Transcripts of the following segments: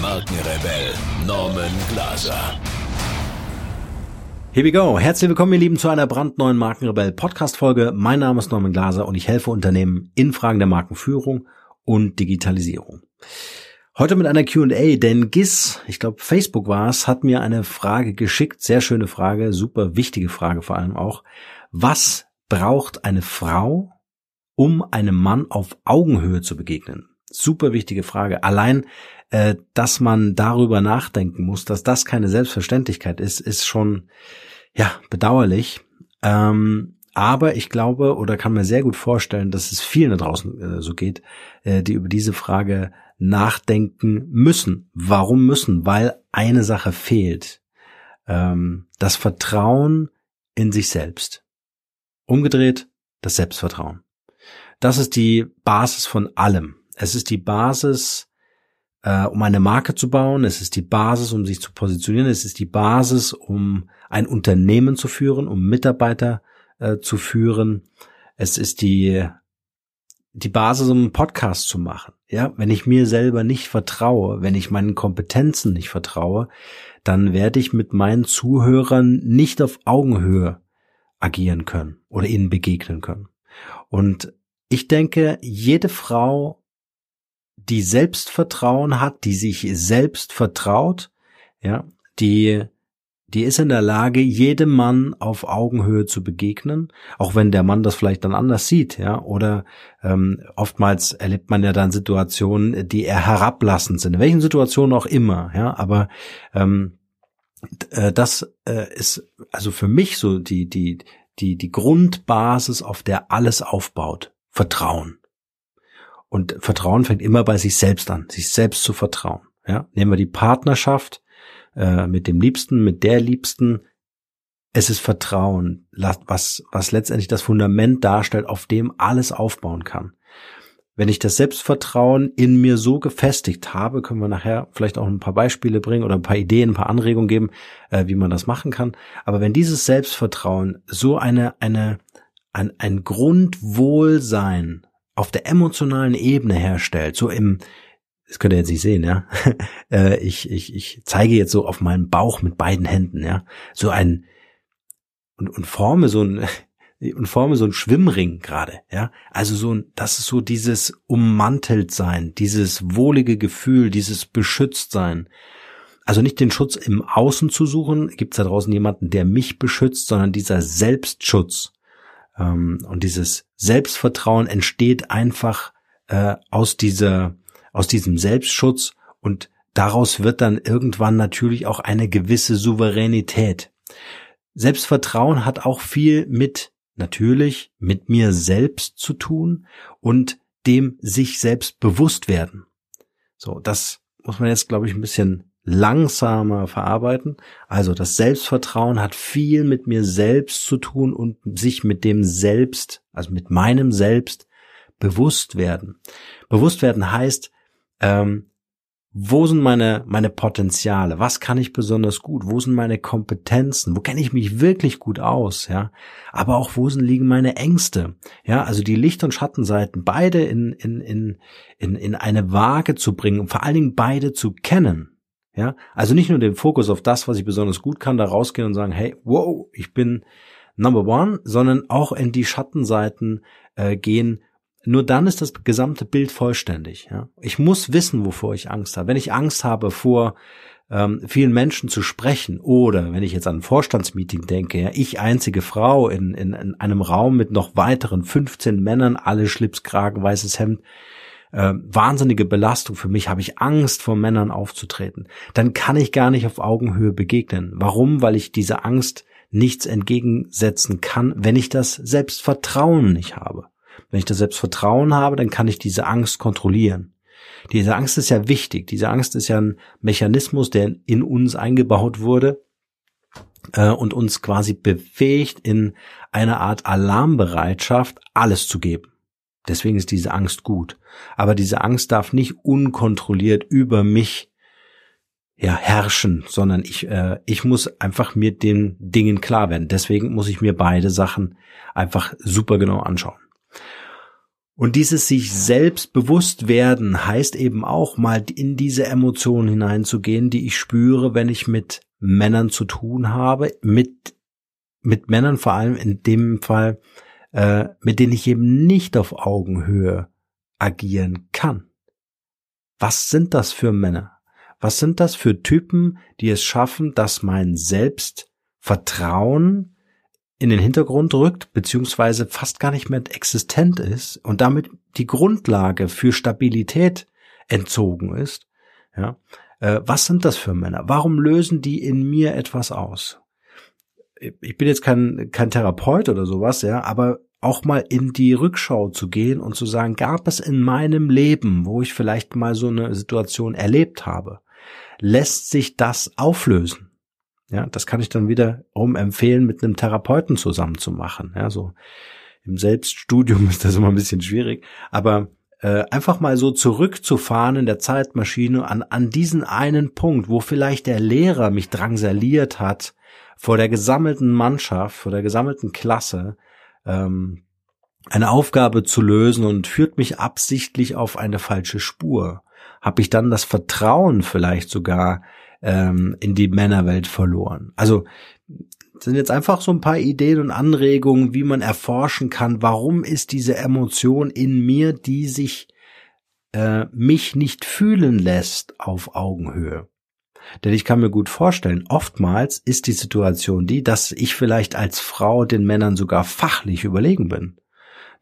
Markenrebell Norman Glaser. Here we go. Herzlich willkommen, ihr Lieben, zu einer brandneuen Markenrebell Podcast Folge. Mein Name ist Norman Glaser und ich helfe Unternehmen in Fragen der Markenführung und Digitalisierung. Heute mit einer Q&A, denn GIS, ich glaube Facebook war es, hat mir eine Frage geschickt, sehr schöne Frage, super wichtige Frage vor allem auch. Was braucht eine Frau, um einem Mann auf Augenhöhe zu begegnen? Super wichtige Frage. Allein, äh, dass man darüber nachdenken muss, dass das keine Selbstverständlichkeit ist, ist schon ja bedauerlich. Ähm, aber ich glaube oder kann mir sehr gut vorstellen, dass es vielen da draußen äh, so geht, äh, die über diese Frage nachdenken müssen. Warum müssen? Weil eine Sache fehlt. Ähm, das Vertrauen in sich selbst. Umgedreht, das Selbstvertrauen. Das ist die Basis von allem. Es ist die Basis, äh, um eine Marke zu bauen. Es ist die Basis, um sich zu positionieren. Es ist die Basis, um ein Unternehmen zu führen, um Mitarbeiter äh, zu führen. Es ist die die Basis, um einen Podcast zu machen. Ja, wenn ich mir selber nicht vertraue, wenn ich meinen Kompetenzen nicht vertraue, dann werde ich mit meinen Zuhörern nicht auf Augenhöhe agieren können oder ihnen begegnen können. Und ich denke, jede Frau, die Selbstvertrauen hat, die sich selbst vertraut, ja, die die ist in der Lage, jedem Mann auf Augenhöhe zu begegnen, auch wenn der Mann das vielleicht dann anders sieht, ja, oder ähm, oftmals erlebt man ja dann Situationen, die eher herablassend sind, in welchen Situationen auch immer, ja, aber ähm, äh, das äh, ist also für mich so die die die die Grundbasis, auf der alles aufbaut, Vertrauen. Und Vertrauen fängt immer bei sich selbst an, sich selbst zu vertrauen. Ja, nehmen wir die Partnerschaft äh, mit dem Liebsten, mit der Liebsten. Es ist Vertrauen, was, was letztendlich das Fundament darstellt, auf dem alles aufbauen kann. Wenn ich das Selbstvertrauen in mir so gefestigt habe, können wir nachher vielleicht auch ein paar Beispiele bringen oder ein paar Ideen, ein paar Anregungen geben, äh, wie man das machen kann. Aber wenn dieses Selbstvertrauen so eine, eine, ein, ein Grundwohlsein auf der emotionalen Ebene herstellt, so im, das könnt ihr jetzt nicht sehen, ja. Äh, ich, ich, ich zeige jetzt so auf meinen Bauch mit beiden Händen, ja. So ein und, und forme so ein und forme so ein Schwimmring gerade, ja. Also so ein, das ist so dieses ummantelt sein, dieses wohlige Gefühl, dieses beschützt sein. Also nicht den Schutz im Außen zu suchen, gibt es da draußen jemanden, der mich beschützt, sondern dieser Selbstschutz ähm, und dieses Selbstvertrauen entsteht einfach äh, aus dieser aus diesem Selbstschutz und daraus wird dann irgendwann natürlich auch eine gewisse Souveränität. Selbstvertrauen hat auch viel mit, natürlich, mit mir selbst zu tun und dem sich selbst bewusst werden. So, das muss man jetzt, glaube ich, ein bisschen langsamer verarbeiten. Also das Selbstvertrauen hat viel mit mir selbst zu tun und sich mit dem Selbst, also mit meinem Selbst bewusst werden. Bewusst werden heißt, ähm, wo sind meine, meine Potenziale? Was kann ich besonders gut? Wo sind meine Kompetenzen? Wo kenne ich mich wirklich gut aus? Ja, aber auch wo sind, liegen meine Ängste? Ja, also die Licht- und Schattenseiten beide in, in, in, in, in eine Waage zu bringen und vor allen Dingen beide zu kennen. Ja, also nicht nur den Fokus auf das, was ich besonders gut kann, da rausgehen und sagen, hey, wow, ich bin Number One, sondern auch in die Schattenseiten äh, gehen nur dann ist das gesamte Bild vollständig. Ja? Ich muss wissen, wovor ich Angst habe. Wenn ich Angst habe, vor ähm, vielen Menschen zu sprechen oder wenn ich jetzt an ein Vorstandsmeeting denke, ja, ich einzige Frau in, in, in einem Raum mit noch weiteren 15 Männern, alle Schlipskragen, weißes Hemd, äh, wahnsinnige Belastung für mich, habe ich Angst vor Männern aufzutreten, dann kann ich gar nicht auf Augenhöhe begegnen. Warum? Weil ich dieser Angst nichts entgegensetzen kann, wenn ich das Selbstvertrauen nicht habe. Wenn ich das Selbstvertrauen habe, dann kann ich diese Angst kontrollieren. Diese Angst ist ja wichtig. Diese Angst ist ja ein Mechanismus, der in uns eingebaut wurde äh, und uns quasi befähigt, in einer Art Alarmbereitschaft alles zu geben. Deswegen ist diese Angst gut. Aber diese Angst darf nicht unkontrolliert über mich ja, herrschen, sondern ich, äh, ich muss einfach mir den Dingen klar werden. Deswegen muss ich mir beide Sachen einfach super genau anschauen. Und dieses sich selbst bewusst werden heißt eben auch mal in diese Emotionen hineinzugehen, die ich spüre, wenn ich mit Männern zu tun habe, mit, mit Männern vor allem in dem Fall, äh, mit denen ich eben nicht auf Augenhöhe agieren kann. Was sind das für Männer? Was sind das für Typen, die es schaffen, dass mein Selbstvertrauen in den Hintergrund rückt, beziehungsweise fast gar nicht mehr existent ist und damit die Grundlage für Stabilität entzogen ist. Ja, äh, was sind das für Männer? Warum lösen die in mir etwas aus? Ich bin jetzt kein, kein Therapeut oder sowas, ja, aber auch mal in die Rückschau zu gehen und zu sagen, gab es in meinem Leben, wo ich vielleicht mal so eine Situation erlebt habe, lässt sich das auflösen? Ja, das kann ich dann wiederum empfehlen, mit einem Therapeuten zusammen zu machen. Ja, so im Selbststudium ist das immer ein bisschen schwierig, aber äh, einfach mal so zurückzufahren in der Zeitmaschine an, an diesen einen Punkt, wo vielleicht der Lehrer mich drangsaliert hat vor der gesammelten Mannschaft, vor der gesammelten Klasse, ähm, eine Aufgabe zu lösen und führt mich absichtlich auf eine falsche Spur. Habe ich dann das Vertrauen vielleicht sogar ähm, in die Männerwelt verloren. Also sind jetzt einfach so ein paar Ideen und Anregungen, wie man erforschen kann, warum ist diese Emotion in mir, die sich äh, mich nicht fühlen lässt auf Augenhöhe. Denn ich kann mir gut vorstellen, oftmals ist die Situation die, dass ich vielleicht als Frau den Männern sogar fachlich überlegen bin,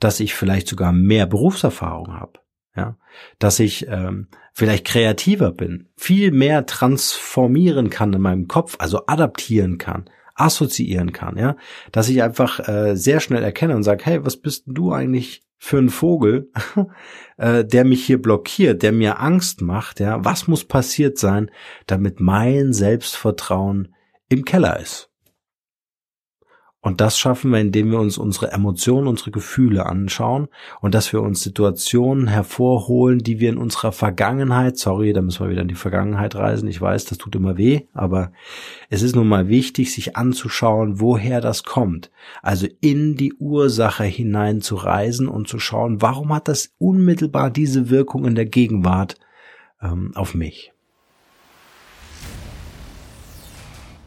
dass ich vielleicht sogar mehr Berufserfahrung habe, ja, dass ich ähm, vielleicht kreativer bin, viel mehr transformieren kann in meinem Kopf, also adaptieren kann, assoziieren kann, ja, dass ich einfach äh, sehr schnell erkenne und sage, hey, was bist du eigentlich für ein Vogel, äh, der mich hier blockiert, der mir Angst macht, ja, was muss passiert sein, damit mein Selbstvertrauen im Keller ist? Und das schaffen wir, indem wir uns unsere Emotionen, unsere Gefühle anschauen und dass wir uns Situationen hervorholen, die wir in unserer Vergangenheit, sorry, da müssen wir wieder in die Vergangenheit reisen, ich weiß, das tut immer weh, aber es ist nun mal wichtig, sich anzuschauen, woher das kommt. Also in die Ursache hinein zu reisen und zu schauen, warum hat das unmittelbar diese Wirkung in der Gegenwart ähm, auf mich.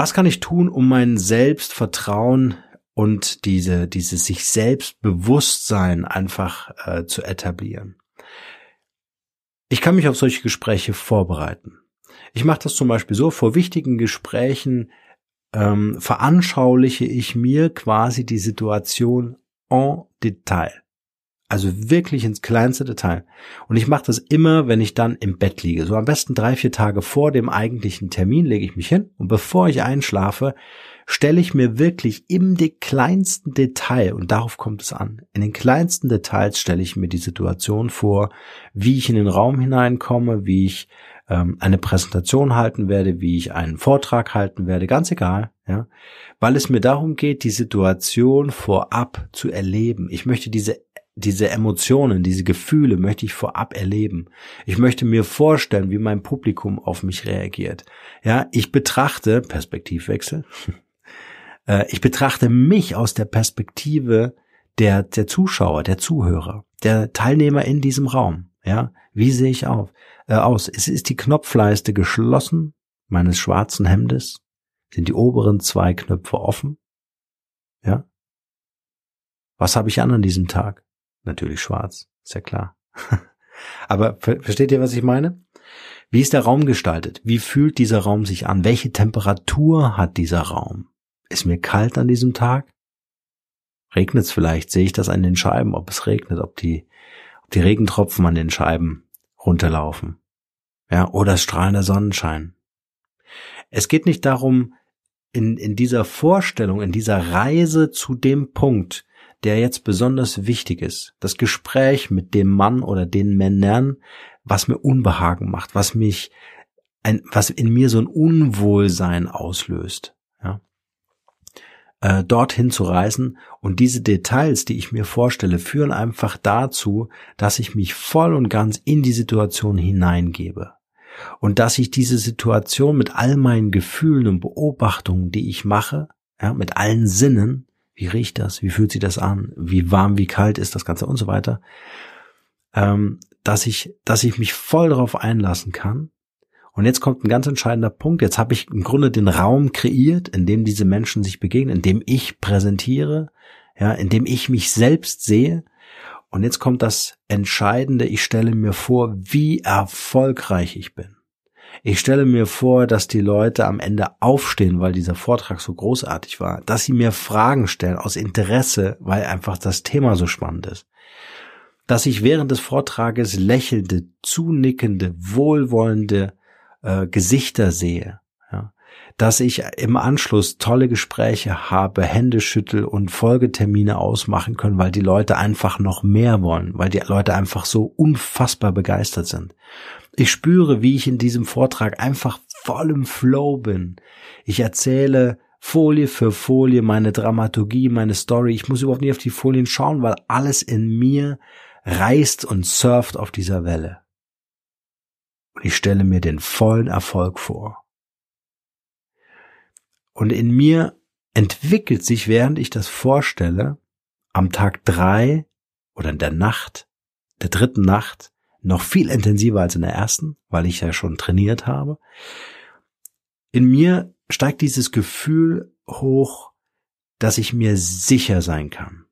Was kann ich tun, um mein Selbstvertrauen und diese, dieses sich Selbstbewusstsein einfach äh, zu etablieren? Ich kann mich auf solche Gespräche vorbereiten. Ich mache das zum Beispiel so, vor wichtigen Gesprächen ähm, veranschauliche ich mir quasi die Situation en Detail. Also wirklich ins kleinste Detail. Und ich mache das immer, wenn ich dann im Bett liege. So am besten drei, vier Tage vor dem eigentlichen Termin lege ich mich hin und bevor ich einschlafe, stelle ich mir wirklich im kleinsten Detail, und darauf kommt es an, in den kleinsten Details stelle ich mir die Situation vor, wie ich in den Raum hineinkomme, wie ich ähm, eine Präsentation halten werde, wie ich einen Vortrag halten werde, ganz egal, ja, weil es mir darum geht, die Situation vorab zu erleben. Ich möchte diese diese Emotionen, diese Gefühle möchte ich vorab erleben. Ich möchte mir vorstellen, wie mein Publikum auf mich reagiert. Ja, ich betrachte Perspektivwechsel. Äh, ich betrachte mich aus der Perspektive der der Zuschauer, der Zuhörer, der Teilnehmer in diesem Raum. Ja, wie sehe ich auf? äh, aus. Es ist die Knopfleiste geschlossen meines schwarzen Hemdes. Sind die oberen zwei Knöpfe offen? Ja. Was habe ich an an diesem Tag? Natürlich schwarz, ist ja klar. Aber versteht ihr, was ich meine? Wie ist der Raum gestaltet? Wie fühlt dieser Raum sich an? Welche Temperatur hat dieser Raum? Ist mir kalt an diesem Tag? Regnet es vielleicht? Sehe ich das an den Scheiben, ob es regnet, ob die, ob die Regentropfen an den Scheiben runterlaufen? ja, oder strahlender Sonnenschein. Es geht nicht darum, in, in dieser Vorstellung, in dieser Reise zu dem Punkt, der jetzt besonders wichtig ist, das Gespräch mit dem Mann oder den Männern, was mir Unbehagen macht, was mich, ein, was in mir so ein Unwohlsein auslöst, ja, äh, dorthin zu reisen und diese Details, die ich mir vorstelle, führen einfach dazu, dass ich mich voll und ganz in die Situation hineingebe. Und dass ich diese Situation mit all meinen Gefühlen und Beobachtungen, die ich mache, ja, mit allen Sinnen, wie riecht das, wie fühlt sich das an, wie warm, wie kalt ist das Ganze und so weiter, ähm, dass ich, dass ich mich voll darauf einlassen kann. Und jetzt kommt ein ganz entscheidender Punkt. Jetzt habe ich im Grunde den Raum kreiert, in dem diese Menschen sich begegnen, in dem ich präsentiere, ja, in dem ich mich selbst sehe und jetzt kommt das Entscheidende, ich stelle mir vor, wie erfolgreich ich bin. Ich stelle mir vor, dass die Leute am Ende aufstehen, weil dieser Vortrag so großartig war, dass sie mir Fragen stellen aus Interesse, weil einfach das Thema so spannend ist. Dass ich während des Vortrages lächelnde, zunickende, wohlwollende äh, Gesichter sehe dass ich im Anschluss tolle Gespräche habe, Hände schüttel und Folgetermine ausmachen können, weil die Leute einfach noch mehr wollen, weil die Leute einfach so unfassbar begeistert sind. Ich spüre, wie ich in diesem Vortrag einfach voll im Flow bin. Ich erzähle Folie für Folie meine Dramaturgie, meine Story. Ich muss überhaupt nicht auf die Folien schauen, weil alles in mir reißt und surft auf dieser Welle. Und ich stelle mir den vollen Erfolg vor. Und in mir entwickelt sich, während ich das vorstelle, am Tag drei oder in der Nacht, der dritten Nacht, noch viel intensiver als in der ersten, weil ich ja schon trainiert habe. In mir steigt dieses Gefühl hoch, dass ich mir sicher sein kann.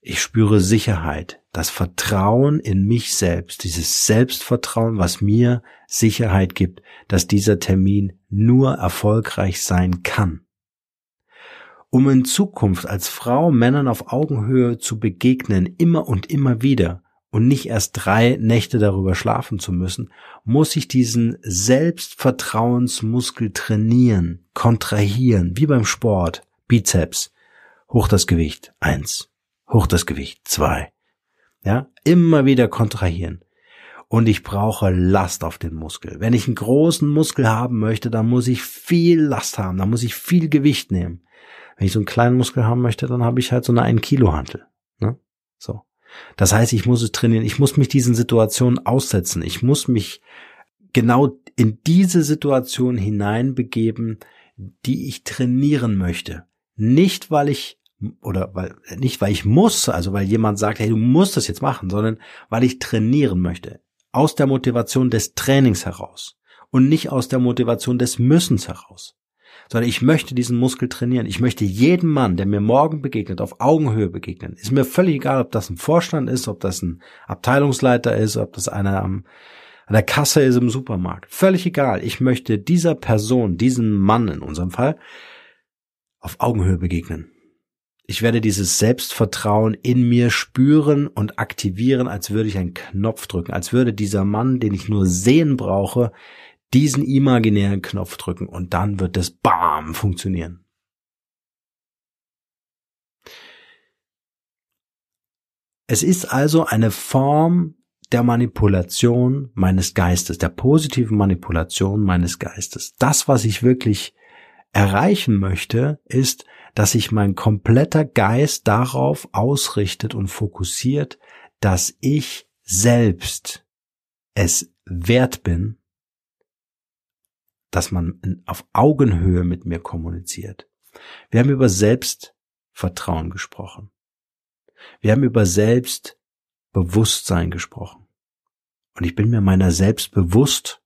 Ich spüre Sicherheit, das Vertrauen in mich selbst, dieses Selbstvertrauen, was mir Sicherheit gibt, dass dieser Termin nur erfolgreich sein kann. Um in Zukunft als Frau Männern auf Augenhöhe zu begegnen, immer und immer wieder, und nicht erst drei Nächte darüber schlafen zu müssen, muss ich diesen Selbstvertrauensmuskel trainieren, kontrahieren, wie beim Sport, Bizeps, hoch das Gewicht, eins, hoch das Gewicht, zwei, ja, immer wieder kontrahieren. Und ich brauche Last auf den Muskel. Wenn ich einen großen Muskel haben möchte, dann muss ich viel Last haben, dann muss ich viel Gewicht nehmen. Wenn ich so einen kleinen Muskel haben möchte, dann habe ich halt so eine 1 Kilo Hantel. Ne? So. Das heißt, ich muss es trainieren. Ich muss mich diesen Situationen aussetzen. Ich muss mich genau in diese Situation hineinbegeben, die ich trainieren möchte. Nicht, weil ich oder weil nicht weil ich muss, also weil jemand sagt, hey, du musst das jetzt machen, sondern weil ich trainieren möchte, aus der Motivation des Trainings heraus und nicht aus der Motivation des Müssens heraus, sondern ich möchte diesen Muskel trainieren. Ich möchte jeden Mann, der mir morgen begegnet, auf Augenhöhe begegnen. Ist mir völlig egal, ob das ein Vorstand ist, ob das ein Abteilungsleiter ist, ob das einer am an der Kasse ist im Supermarkt. Völlig egal. Ich möchte dieser Person, diesem Mann in unserem Fall, auf Augenhöhe begegnen. Ich werde dieses Selbstvertrauen in mir spüren und aktivieren, als würde ich einen Knopf drücken, als würde dieser Mann, den ich nur sehen brauche, diesen imaginären Knopf drücken und dann wird es BAM funktionieren. Es ist also eine Form der Manipulation meines Geistes, der positiven Manipulation meines Geistes. Das, was ich wirklich erreichen möchte, ist, dass sich mein kompletter Geist darauf ausrichtet und fokussiert, dass ich selbst es wert bin, dass man auf Augenhöhe mit mir kommuniziert. Wir haben über Selbstvertrauen gesprochen. Wir haben über Selbstbewusstsein gesprochen. Und ich bin mir meiner selbst bewusst,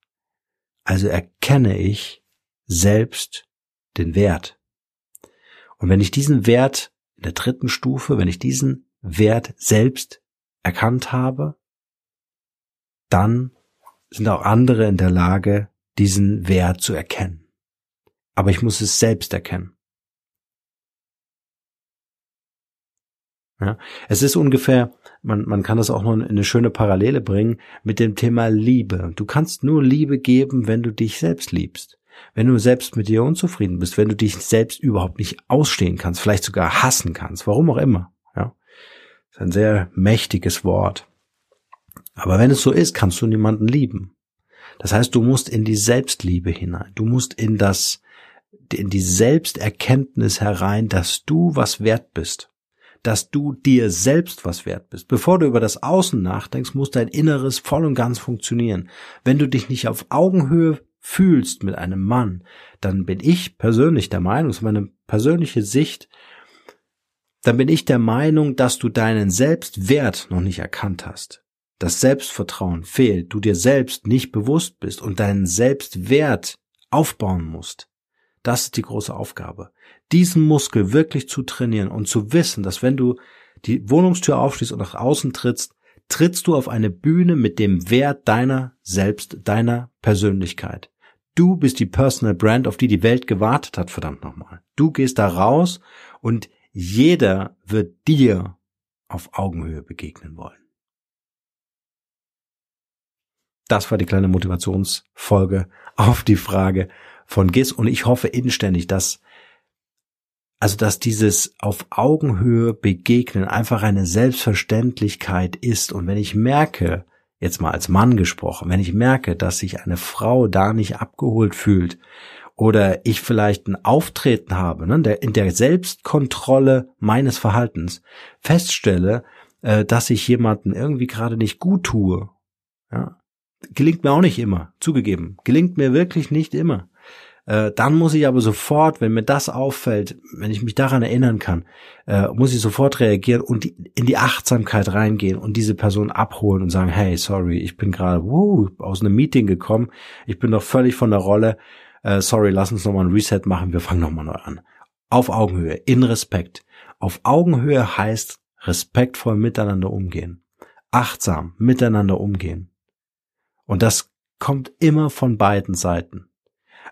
also erkenne ich selbst den Wert. Und wenn ich diesen Wert in der dritten Stufe, wenn ich diesen Wert selbst erkannt habe, dann sind auch andere in der Lage, diesen Wert zu erkennen. Aber ich muss es selbst erkennen. Ja, es ist ungefähr, man, man kann das auch noch in eine schöne Parallele bringen mit dem Thema Liebe. Du kannst nur Liebe geben, wenn du dich selbst liebst. Wenn du selbst mit dir unzufrieden bist, wenn du dich selbst überhaupt nicht ausstehen kannst, vielleicht sogar hassen kannst, warum auch immer. Ja, ist ein sehr mächtiges Wort. Aber wenn es so ist, kannst du niemanden lieben. Das heißt, du musst in die Selbstliebe hinein. Du musst in das, in die Selbsterkenntnis herein, dass du was wert bist. Dass du dir selbst was wert bist. Bevor du über das Außen nachdenkst, muss dein Inneres voll und ganz funktionieren. Wenn du dich nicht auf Augenhöhe fühlst mit einem Mann, dann bin ich persönlich der Meinung, das ist meine persönliche Sicht, dann bin ich der Meinung, dass du deinen Selbstwert noch nicht erkannt hast das Selbstvertrauen fehlt, du dir selbst nicht bewusst bist und deinen Selbstwert aufbauen musst. Das ist die große Aufgabe. Diesen Muskel wirklich zu trainieren und zu wissen, dass wenn du die Wohnungstür aufschließt und nach außen trittst, trittst du auf eine Bühne mit dem Wert deiner selbst, deiner Persönlichkeit. Du bist die Personal Brand, auf die die Welt gewartet hat, verdammt nochmal. Du gehst da raus und jeder wird dir auf Augenhöhe begegnen wollen. Das war die kleine Motivationsfolge auf die Frage von GIS und ich hoffe inständig, dass also dass dieses auf Augenhöhe begegnen einfach eine Selbstverständlichkeit ist. Und wenn ich merke, jetzt mal als Mann gesprochen, wenn ich merke, dass sich eine Frau da nicht abgeholt fühlt oder ich vielleicht ein Auftreten habe, ne, in der Selbstkontrolle meines Verhaltens feststelle, äh, dass ich jemanden irgendwie gerade nicht gut tue, ja, gelingt mir auch nicht immer, zugegeben. Gelingt mir wirklich nicht immer. Äh, dann muss ich aber sofort, wenn mir das auffällt, wenn ich mich daran erinnern kann, äh, muss ich sofort reagieren und in die Achtsamkeit reingehen und diese Person abholen und sagen, hey, sorry, ich bin gerade uh, aus einem Meeting gekommen, ich bin doch völlig von der Rolle, äh, sorry, lass uns nochmal ein Reset machen, wir fangen nochmal neu an. Auf Augenhöhe, in Respekt. Auf Augenhöhe heißt respektvoll miteinander umgehen, achtsam miteinander umgehen. Und das kommt immer von beiden Seiten.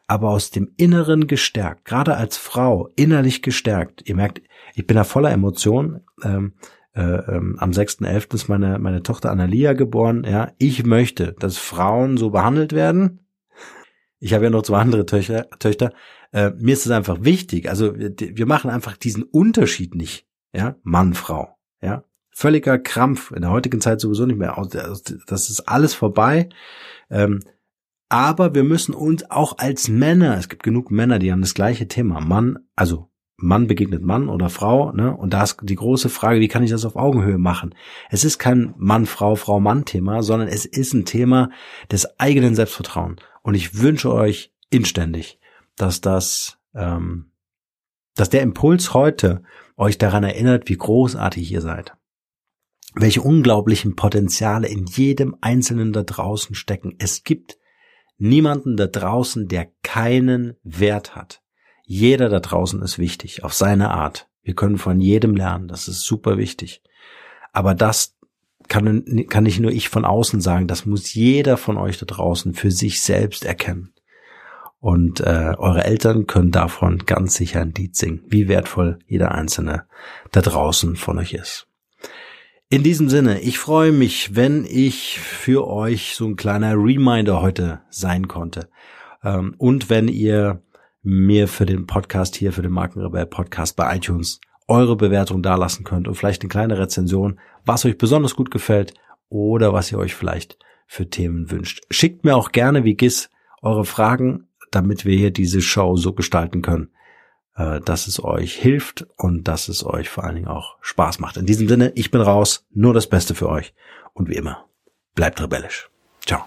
Aber aus dem Inneren gestärkt, gerade als Frau innerlich gestärkt. Ihr merkt, ich bin da voller Emotionen. Ähm, äh, ähm, am 6.11. ist meine, meine Tochter Analia geboren. Ja, ich möchte, dass Frauen so behandelt werden. Ich habe ja noch zwei andere Töchter. Töchter. Äh, mir ist es einfach wichtig. Also wir, wir machen einfach diesen Unterschied nicht. Ja, Mann, Frau. Ja, völliger Krampf, in der heutigen Zeit sowieso nicht mehr. Das ist alles vorbei. Ähm, aber wir müssen uns auch als Männer, es gibt genug Männer, die haben das gleiche Thema. Mann, also Mann begegnet Mann oder Frau, ne? Und da ist die große Frage, wie kann ich das auf Augenhöhe machen? Es ist kein Mann, Frau, Frau, Mann Thema, sondern es ist ein Thema des eigenen Selbstvertrauens. Und ich wünsche euch inständig, dass das, ähm, dass der Impuls heute euch daran erinnert, wie großartig ihr seid welche unglaublichen Potenziale in jedem Einzelnen da draußen stecken. Es gibt niemanden da draußen, der keinen Wert hat. Jeder da draußen ist wichtig, auf seine Art. Wir können von jedem lernen, das ist super wichtig. Aber das kann, kann nicht nur ich von außen sagen, das muss jeder von euch da draußen für sich selbst erkennen. Und äh, eure Eltern können davon ganz sicher ein Lied singen, wie wertvoll jeder Einzelne da draußen von euch ist. In diesem Sinne, ich freue mich, wenn ich für euch so ein kleiner Reminder heute sein konnte. Ähm, und wenn ihr mir für den Podcast hier, für den Markenrebell Podcast bei iTunes eure Bewertung dalassen könnt und vielleicht eine kleine Rezension, was euch besonders gut gefällt oder was ihr euch vielleicht für Themen wünscht. Schickt mir auch gerne wie GIS eure Fragen, damit wir hier diese Show so gestalten können, äh, dass es euch hilft und dass es euch vor allen Dingen auch Spaß macht. In diesem Sinne, ich bin raus, nur das Beste für euch und wie immer, bleibt rebellisch. Ciao.